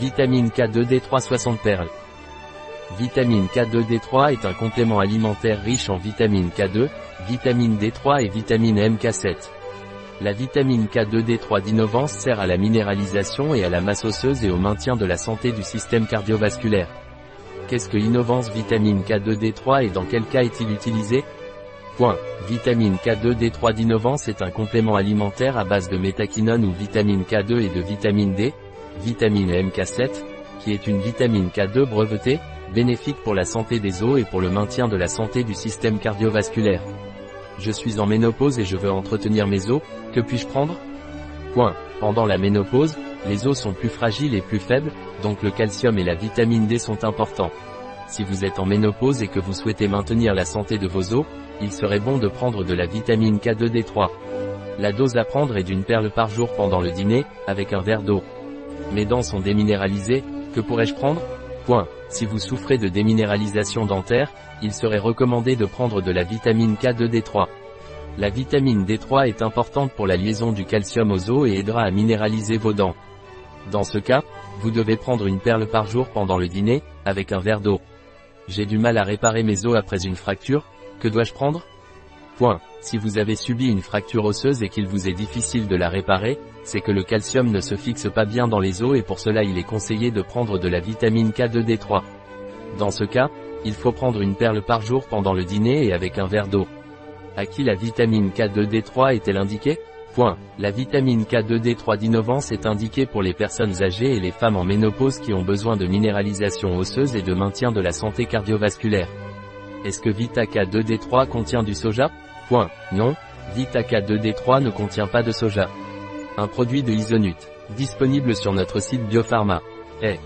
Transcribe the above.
Vitamine K2D3 60 perles. Vitamine K2D3 est un complément alimentaire riche en vitamine K2, vitamine D3 et vitamine MK7. La vitamine K2D3 d'Innovance sert à la minéralisation et à la masse osseuse et au maintien de la santé du système cardiovasculaire. Qu'est-ce que Innovance vitamine K2D3 et dans quel cas est-il utilisé? Point. Vitamine K2D3 d'Innovance est un complément alimentaire à base de métaquinone ou vitamine K2 et de vitamine D, vitamine MK7, qui est une vitamine K2 brevetée, bénéfique pour la santé des os et pour le maintien de la santé du système cardiovasculaire. Je suis en ménopause et je veux entretenir mes os, que puis-je prendre? Pendant la ménopause, les os sont plus fragiles et plus faibles, donc le calcium et la vitamine D sont importants. Si vous êtes en ménopause et que vous souhaitez maintenir la santé de vos os, il serait bon de prendre de la vitamine K2D3. La dose à prendre est d'une perle par jour pendant le dîner, avec un verre d'eau. Mes dents sont déminéralisées, que pourrais-je prendre? Point. Si vous souffrez de déminéralisation dentaire, il serait recommandé de prendre de la vitamine K2D3. La vitamine D3 est importante pour la liaison du calcium aux os et aidera à minéraliser vos dents. Dans ce cas, vous devez prendre une perle par jour pendant le dîner, avec un verre d'eau. J'ai du mal à réparer mes os après une fracture, que dois-je prendre? Point. Si vous avez subi une fracture osseuse et qu'il vous est difficile de la réparer, c'est que le calcium ne se fixe pas bien dans les os et pour cela il est conseillé de prendre de la vitamine K2D3. Dans ce cas, il faut prendre une perle par jour pendant le dîner et avec un verre d'eau. À qui la vitamine K2D3 est-elle indiquée? Point. La vitamine K2D3 d'Innovance est indiquée pour les personnes âgées et les femmes en ménopause qui ont besoin de minéralisation osseuse et de maintien de la santé cardiovasculaire. Est-ce que Vita K2D3 contient du soja? Point. Non, Vita K2D3 ne contient pas de soja. Un produit de Isonut. Disponible sur notre site Biopharma. Eh.